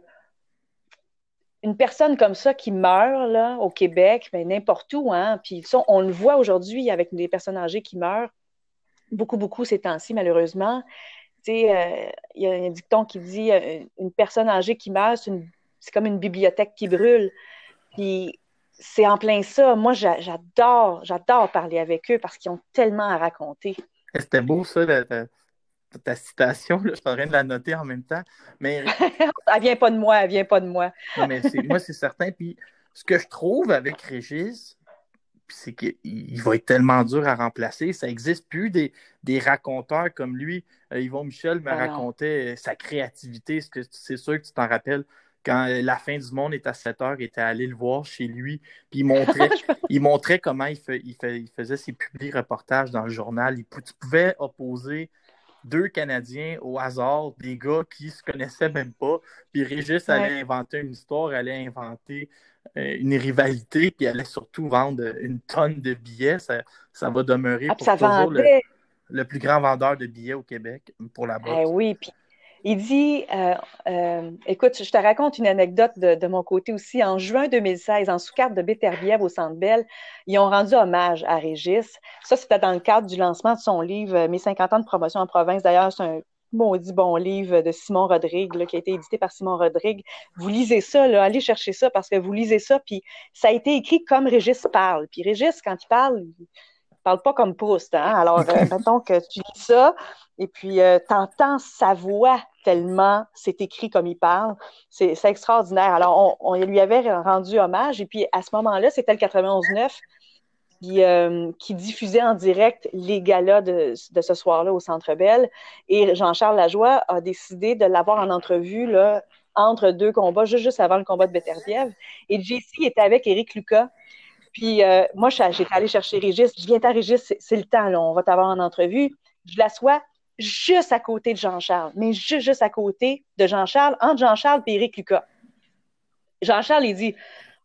[SPEAKER 3] une personne comme ça qui meurt là, au Québec, mais n'importe où, hein, puis on le voit aujourd'hui avec des personnes âgées qui meurent, beaucoup, beaucoup ces temps-ci, malheureusement. Tu sais, euh, il y a un dicton qui dit euh, une personne âgée qui meurt, c'est comme une bibliothèque qui brûle. Puis c'est en plein ça. Moi, j'adore, j'adore parler avec eux parce qu'ils ont tellement à raconter.
[SPEAKER 1] C'était beau, ça, ta, citation. Je suis en train de la noter en même temps. Mais...
[SPEAKER 3] elle vient pas de moi, elle vient pas de moi.
[SPEAKER 1] non, mais moi, c'est certain. Puis ce que je trouve avec Régis, c'est qu'il va être tellement dur à remplacer. Ça n'existe plus des, des, raconteurs comme lui. Euh, Yvon Michel me ah racontait sa créativité. C'est sûr que tu t'en rappelles? Quand la fin du monde est à 7 heures, il était allé le voir chez lui, puis il montrait, il montrait comment il, il, faisait ses publics reportages dans le journal. Il, tu pouvais opposer deux Canadiens au hasard, des gars qui se connaissaient même pas, puis Régis allait inventer une histoire, allait inventer euh, une rivalité, puis allait surtout vendre une tonne de billets. Ça, ça va demeurer ah, pour toujours le, plus grand vendeur de billets au Québec pour la boxe.
[SPEAKER 3] Eh oui, puis il dit, euh, euh, écoute, je te raconte une anecdote de, mon côté aussi. En juin 2016, en sous-carte de Béterbiève au Centre Bell, ils ont rendu hommage à Régis. Ça, c'était dans le cadre du lancement de son livre euh, Mes 50 ans de promotion en province. D'ailleurs, c'est un maudit bon livre de Simon Rodrigue, qui a été édité par Simon Rodrigue. Vous lisez ça, là, allez chercher ça parce que vous lisez ça, puis ça a été écrit comme Régis parle. Puis Régis, quand il parle, il parle pas comme Proust. Hein? Alors, euh, mettons que tu lis ça, et puis euh, tu entends sa voix tellement c'est écrit comme il parle. C'est extraordinaire. Alors, on, lui avait rendu hommage, et puis à ce moment-là, c'était le 91-9 qui, euh, qui, diffusait en direct les galas de, ce soir-là au Centre Bell. Et Jean-Charles Lajoie a décidé de l'avoir en entrevue là, entre deux combats, juste, avant le combat de Beterbiev. Et JC était avec Éric Lucas, Puis euh, moi, j'étais allée chercher Régis. Je viens à Régis, c'est le temps, là, on va t'avoir en entrevue. Je l'assois juste à côté de Jean-Charles, mais juste, juste à côté de Jean-Charles, entre Jean-Charles et Eric Lucas. Jean-Charles, il dit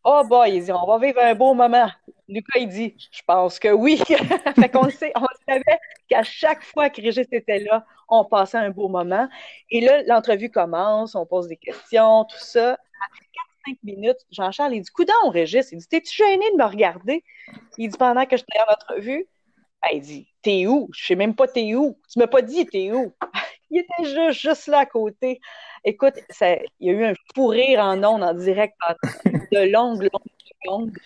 [SPEAKER 3] Oh boy, il dit, on va vivre un beau moment. Lucas, il dit Je pense que oui. fait qu'on sait, on savait qu'à chaque fois que Régis était là, on passait un beau moment. Et là, l'entrevue commence, on pose des questions, tout ça. Après 4-5 minutes, Jean-Charles, il dit Coudon, Régis, il dit T'es-tu gêné de me regarder? Il dit Pendant que j'étais en entrevue, ben, il dit T'es où? Je sais même pas t'es où. Tu m'as pas dit t'es où? Il était juste, juste là à côté. Écoute, il y a eu un fou rire en ondes en direct de longues, longues longues.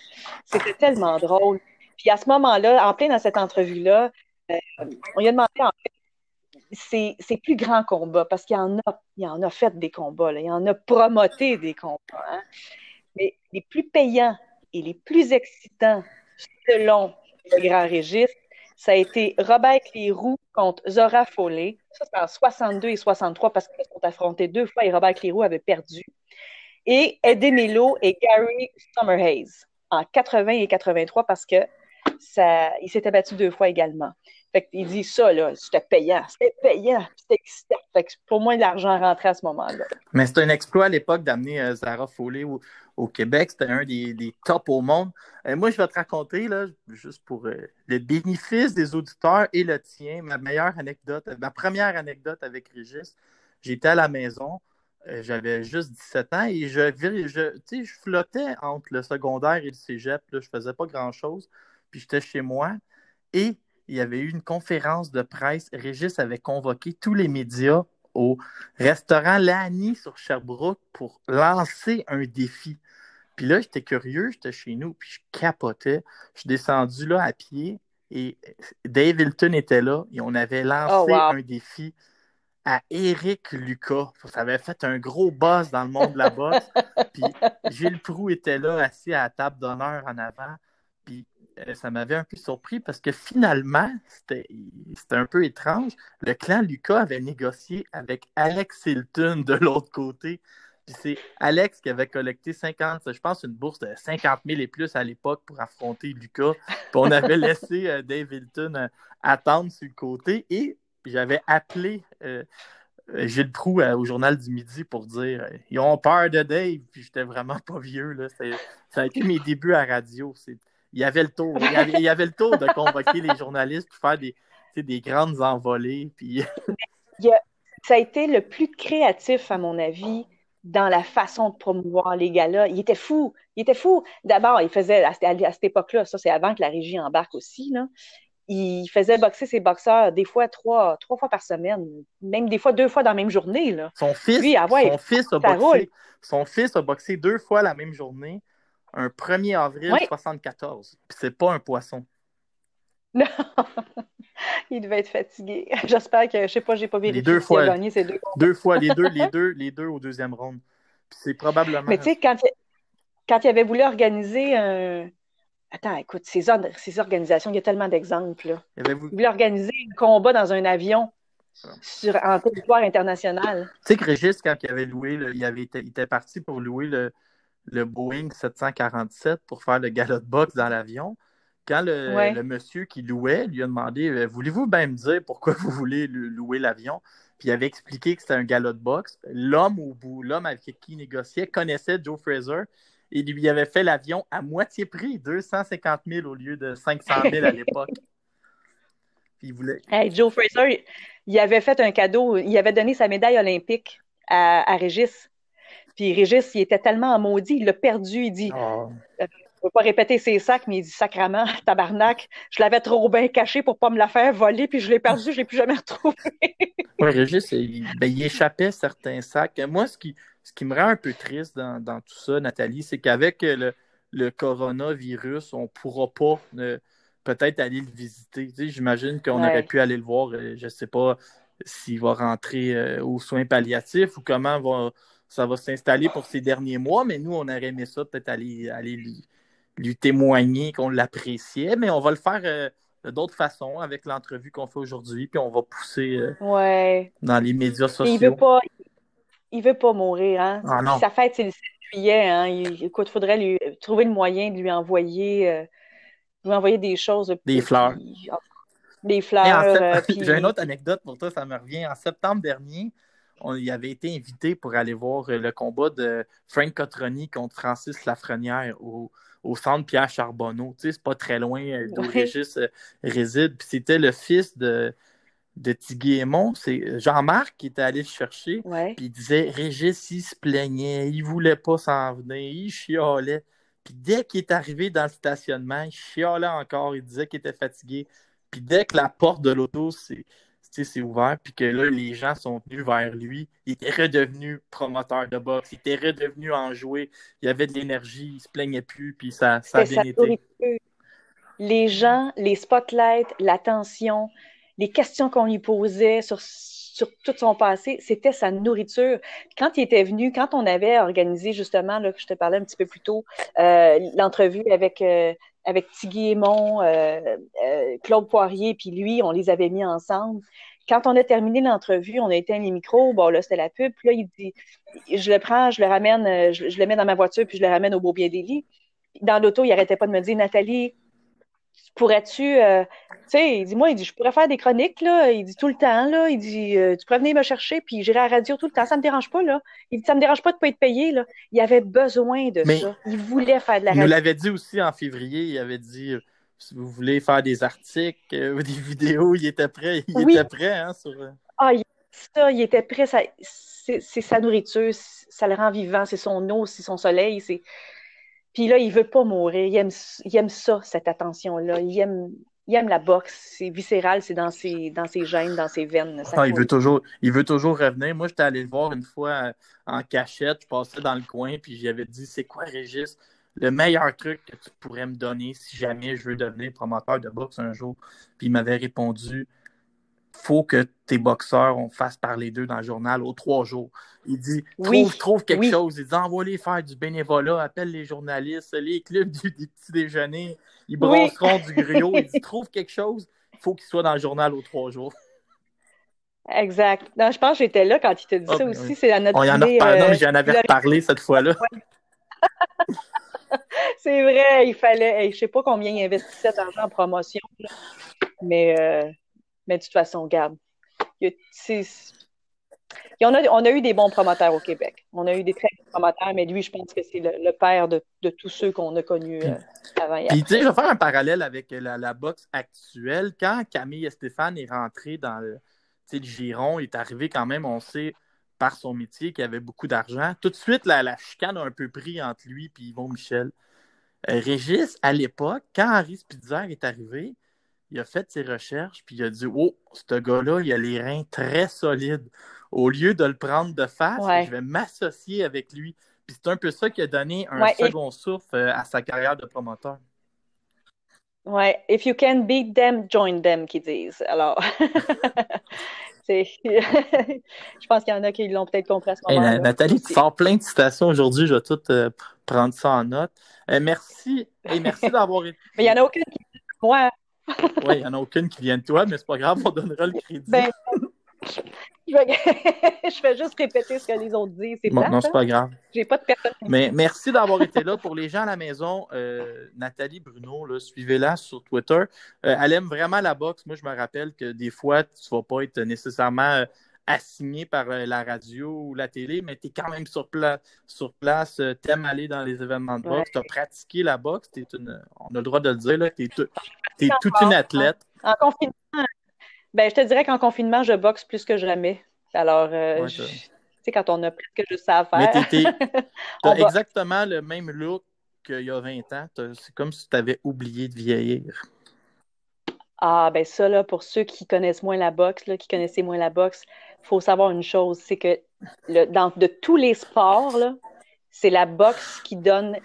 [SPEAKER 3] C'était tellement drôle. Puis à ce moment-là, en plein dans cette entrevue-là, euh, on lui a demandé en fait ses, plus grands combats, parce qu'il y en a, il en a fait des combats, il en a promoté des combats. Hein. Mais les plus payants et les plus excitants, selon le grand registre, ça a été Robert Clérou contre Zora Foley. Ça, c'est en 62 et 63 parce qu'ils sont affrontés deux fois et Robert Clérou avait perdu. Et Eddie Milo et Gary Summerhays en 80 et 83 parce que il s'était battu deux fois également. Fait il dit ça, là, c'était payant, c'était payant, c'était excitant. Pour moi, l'argent rentrait à ce moment-là.
[SPEAKER 1] Mais c'était un exploit à l'époque d'amener euh, Zara Foley au, Québec. C'était un des, des tops au monde. Euh, moi, je vais te raconter, là, juste pour euh, le bénéfice des auditeurs et le tien, ma meilleure anecdote, ma première anecdote avec Régis. J'étais à la maison, euh, j'avais juste 17 ans et je, je, je flottais entre le secondaire et le cégep. Là, je faisais pas grand-chose. Puis j'étais chez moi et il y avait eu une conférence de presse. Régis avait convoqué tous les médias au restaurant Lani sur Sherbrooke pour lancer un défi. Puis là, j'étais curieux, j'étais chez nous, puis je capotais. Je suis descendu là à pied et Dave Hilton était là et on avait lancé oh, un défi à Eric Lucas. Ça avait fait un gros buzz dans le monde de la boxe. puis Gilles Proux était là, assis à la table d'honneur en avant. Euh, ça m'avait un peu surpris parce que finalement, c'était un peu étrange. Le clan Lucas avait négocié avec Alex Hilton de l'autre côté. Puis c'est Alex qui avait collecté 50, je pense, une bourse de 50 000 et plus à l'époque pour affronter Lucas. Puis on avait laissé euh, Dave Hilton euh, attendre sur le côté et j'avais appelé Gilles Proux au Journal du Midi pour dire ils ont peur de Dave. Puis j'étais vraiment pas vieux. Là. Ça a été mes débuts à radio. Il y avait le tour. Il y avait, le tour de convoquer les journalistes pour faire des, des grandes envolées. Puis...
[SPEAKER 3] ça a été le plus créatif, à mon avis, dans la façon de promouvoir les gars-là. Il était fou. Il était fou. D'abord, il faisait, à, cette époque-là, ça c'est avant que la régie embarque aussi, là, il faisait boxer ses boxeurs des fois trois, trois fois par semaine, même des fois deux fois dans la même journée. Là.
[SPEAKER 1] Son fils, ah son, fils a boxé, son fils a boxé deux fois la même journée un 1er avril 1974. Puis c'est pas un poisson.
[SPEAKER 3] Non. il devait être fatigué. J'espère que, je sais pas, j'ai pas vérifié
[SPEAKER 1] les deux fois, a gagné ces deux. Deux fois, les deux, les deux, les deux au deuxième round. Puis c'est probablement.
[SPEAKER 3] Mais tu sais, quand, quand il avait voulu organiser un. Attends, écoute, ces, ces organisations, il y a tellement d'exemples. Il, avait voulu... organiser un combat dans un avion sur, en territoire international.
[SPEAKER 1] Tu sais que Régis, quand il avait loué, il, avait il était parti pour louer le, le Boeing 747 pour faire le galop de boxe dans l'avion. Quand le, monsieur qui louait lui a demandé euh, Voulez-vous bien me dire pourquoi vous voulez louer l'avion Puis il avait expliqué que c'était un galop de boxe. L'homme au bout, l'homme avec qui il négociait, connaissait Joe Fraser et lui avait fait l'avion à moitié prix, 250 000 au lieu de 500 000 à l'époque.
[SPEAKER 3] il voulait. Joe Fraser, il avait fait un cadeau, il avait donné sa médaille olympique à, à Régis. Puis Régis, il était tellement maudit, il l'a perdu. Il dit ah. euh, Je ne veux pas répéter ses sacs, mais il dit Sacrament, tabarnak, je l'avais trop bien caché pour ne pas me la faire voler, puis je l'ai perdu, je ne l'ai plus jamais retrouvé.
[SPEAKER 1] oui, Régis, ben, il, échappait certains sacs. Moi, ce qui, ce qui me rend un peu triste dans, tout ça, Nathalie, c'est qu'avec le, le, coronavirus, on ne pourra pas. Euh, peut-être aller le visiter. J'imagine qu'on aurait pu aller le voir. Euh, je ne sais pas s'il va rentrer aux soins palliatifs ou comment va, ça va s'installer pour ces derniers mois, mais nous, on aurait aimé ça, peut-être aller, aller lui, témoigner qu'on l'appréciait, mais on va le faire euh, d'autres façons avec l'entrevue qu'on fait aujourd'hui, puis on va pousser
[SPEAKER 3] euh,
[SPEAKER 1] dans les médias sociaux.
[SPEAKER 3] il veut pas, il veut pas mourir, hein? Ah, Sa fête, c'est le 7 juillet, hein? écoute, faudrait lui, trouvé le moyen de lui envoyer, euh, lui envoyer des choses.
[SPEAKER 1] Des fleurs.
[SPEAKER 3] des fleurs.
[SPEAKER 1] J'ai une autre anecdote pour toi, ça me revient. En septembre dernier, on y avait été invité pour aller voir le combat de Frank Cotroni contre Francis Lafrenière au, au centre Pierre Charbonneau. Tu sais, c'est pas très loin d'où Régis réside. Puis c'était le fils de de Tiguémon, c'est Jean-Marc qui était allé le chercher. Puis il disait Régis, il se plaignait, il voulait pas s'en venir, il chialait. Puis dès qu'il est arrivé dans le stationnement, il chialait encore, il disait qu'il était fatigué. Puis dès que la porte de l'auto s'est ouverte, puis que là, les gens sont venus vers lui, il était redevenu promoteur de boxe, il était redevenu enjoué, il avait de l'énergie, il se plaignait plus, puis ça, ça a bien été.
[SPEAKER 3] Les gens, les spotlights, l'attention, les questions qu'on lui posait sur, sur tout son passé, c'était sa nourriture. Quand il était venu, quand on avait organisé justement, là, je te parlais un petit peu plus tôt, euh, l'entrevue avec, euh, avec Tigui Aymon, euh, Claude Poirier, puis lui, on les avait mis ensemble. Quand on a terminé l'entrevue, on a éteint les micros, bon là, c'était la pub, là, il dit, je le prends, je le ramène, je, le mets dans ma voiture, puis je le ramène au Beau Bien des Dans l'auto, il arrêtait pas de me dire, Nathalie, pourrais-tu, euh, tu sais, il dit, moi, il dit, je pourrais faire des chroniques, là, il dit tout le temps, là, il dit, euh, tu pourrais venir me chercher, puis j'irai à la radio tout le temps, ça me dérange pas, là. Il dit, ça me dérange pas de pas être payé, là. Il avait besoin de ça. Il voulait faire de la radio.
[SPEAKER 1] Il nous l'avait dit aussi en février, il avait dit, euh, si vous voulez faire des articles ou des vidéos, il était prêt, il était prêt, hein, sur...
[SPEAKER 3] Ah, il, ça, il était prêt, c'est sa nourriture, ça le rend vivant, c'est son eau, c'est son soleil, c'est puis là, il veut pas mourir. Il aime, il aime ça, cette attention-là. Il aime, il aime la boxe. C'est viscéral, c'est dans ses, dans ses gènes, dans ses veines.
[SPEAKER 1] Ah, il, veut toujours, il veut toujours revenir. Moi, j'étais allé le voir une fois euh, en cachette. Je passais dans le coin, puis j'avais dit C'est quoi, Régis? Le meilleur truc que tu pourrais me donner si jamais je veux devenir promoteur de boxe un jour Puis il m'avait répondu faut que tes boxeurs on fasse parler d'eux dans le journal aux trois jours. Il dit trouve, trouve quelque chose. Il dit envoie-les faire du bénévolat, appelle les journalistes, les clubs du, des petits déjeuners, ils brasseront du griot. Il dit trouve quelque chose, il faut qu'il soit dans le journal aux trois jours.
[SPEAKER 3] Exact. Non, je pense que j'étais là quand il te dit ah, ça aussi. C'est à notre
[SPEAKER 1] On y en a reparlé, euh, j'en avais reparlé cette fois-là.
[SPEAKER 3] c'est vrai, il fallait. je sais pas combien il investissait d'argent en promotion, mais euh, mais de toute façon, regarde, on, a, on a eu des bons promoteurs au Québec. On a eu des très bons promoteurs, mais lui, je pense que c'est le, père de, tous ceux qu'on a connus euh, avant. Et
[SPEAKER 1] Puis, tu sais, je vais faire un parallèle avec la, boxe actuelle. Quand Camille et Stéphane est rentré dans le, le giron, il est arrivé quand même, on sait, par son métier, qu'il avait beaucoup d'argent. Tout de suite, la, la chicane a un peu pris entre lui et Yvon Michel. Euh, Régis, à l'époque, quand Harry Spitzer est arrivé, il a fait ses recherches, puis il a dit Oh, ce gars-là, il a les reins très solides. Au lieu de le prendre de face, je vais m'associer avec lui. Puis c'est un peu ça qui a donné un second souffle euh, à sa carrière de promoteur.
[SPEAKER 3] Ouais, if you can beat them, join them, qu'ils disent. Alors, je pense qu'il y en a qui l'ont peut-être compris à ce moment-là.
[SPEAKER 1] Nathalie, tu sors plein de citations aujourd'hui. Je vais tout euh, prendre ça en note. Euh, merci. Et merci d'avoir été.
[SPEAKER 3] Mais il n'y en a aucune qui. Moi,
[SPEAKER 1] oui, il n'y en a aucune qui vient de toi, mais c'est pas grave, on donnera le crédit.
[SPEAKER 3] Ben, je, vais... juste répéter ce que les autres disent. C'est
[SPEAKER 1] non, c'est pas grave.
[SPEAKER 3] J'ai pas de personne.
[SPEAKER 1] Mais merci d'avoir été là. Pour les gens à la maison, euh, Nathalie Bruno, suivez-la sur Twitter. Euh, elle aime vraiment la boxe. Moi, je me rappelle que des fois, tu ne vas pas être nécessairement euh, assigné par la radio ou la télé, mais tu es quand même sur, place. sur place, tu aimes aller dans les événements de boxe, tu as pratiqué la boxe, on a le droit de le dire, tu es, es toute une athlète.
[SPEAKER 3] En confinement, ben, je te dirais qu'en confinement, je boxe plus que jamais. Alors, euh, tu sais, quand on a presque juste ça à faire.
[SPEAKER 1] Tu as exactement le même look qu'il y a 20 ans. C'est comme si tu avais oublié de vieillir.
[SPEAKER 3] Ah, ben ça, là, pour ceux qui connaissent moins la boxe, là, qui connaissaient moins la boxe, il faut savoir une chose, c'est que le, dans, de tous les sports, c'est la boxe qui donne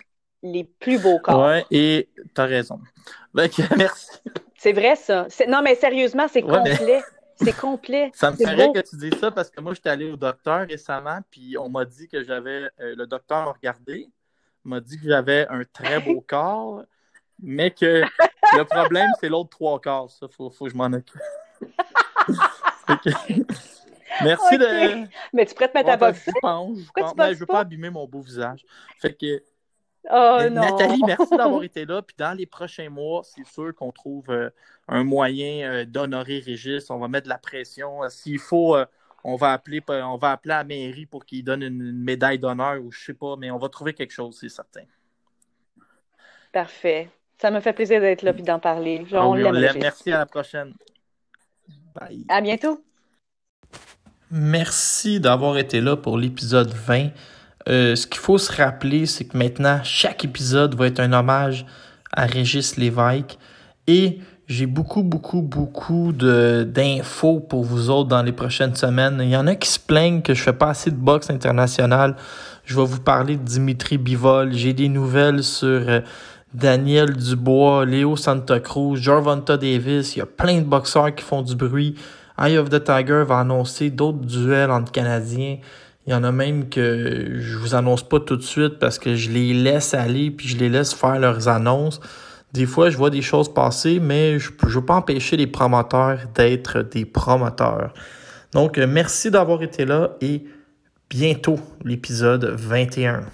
[SPEAKER 3] les plus beaux corps.
[SPEAKER 1] Oui, et tu as raison. merci.
[SPEAKER 3] C'est vrai, ça. Non, mais sérieusement, c'est complet. C'est complet.
[SPEAKER 1] Ça me ferait que tu dises ça parce que moi, j'étais allé au docteur récemment, puis on m'a dit que j'avais. Euh, le docteur m'a regardé, m'a dit que j'avais un très beau corps, mais que le problème, c'est l'autre trois quarts. Ça, faut, faut que je m'en occupe. Merci de.
[SPEAKER 3] Mais tu prêtes mettre ta boxe.
[SPEAKER 1] Je pense. Je, pense. je veux pas? abîmer mon beau visage. Fait que
[SPEAKER 3] Oh, non.
[SPEAKER 1] Nathalie, merci d'avoir été là. Puis dans les prochains mois, c'est sûr qu'on trouve euh, un moyen euh, d'honorer Régis. On va mettre de la pression. S'il faut, on, va appeler, on va appeler à la mairie pour qu'il donne une, médaille d'honneur ou je sais pas, mais on va trouver quelque chose, c'est certain.
[SPEAKER 3] Parfait. Ça me fait plaisir d'être là et d'en parler. Ah
[SPEAKER 1] Merci, à la prochaine.
[SPEAKER 3] Bye. À bientôt.
[SPEAKER 1] Merci d'avoir été là pour l'épisode 20. Euh, ce qu'il faut se rappeler, c'est que maintenant, chaque épisode va être un hommage à Régis Lévesque. Et j'ai beaucoup, beaucoup, beaucoup d'infos pour vous autres dans les prochaines semaines. Il y en a qui se plaignent que je fais pas assez de boxe internationale. Je vais vous parler de Dimitri Bivol. J'ai des nouvelles sur euh, Daniel Dubois, Léo Santa Cruz, Jarvonta Davis. Il y a plein de boxeurs qui font du bruit. Eye of the Tiger va annoncer d'autres duels entre Canadiens. Il y en a même que je vous annonce pas tout de suite parce que je les laisse aller puis je les laisse faire leurs annonces. Des fois, je vois des choses passer, mais je ne veux pas empêcher les promoteurs d'être des promoteurs. Donc, merci d'avoir été là et bientôt l'épisode 21.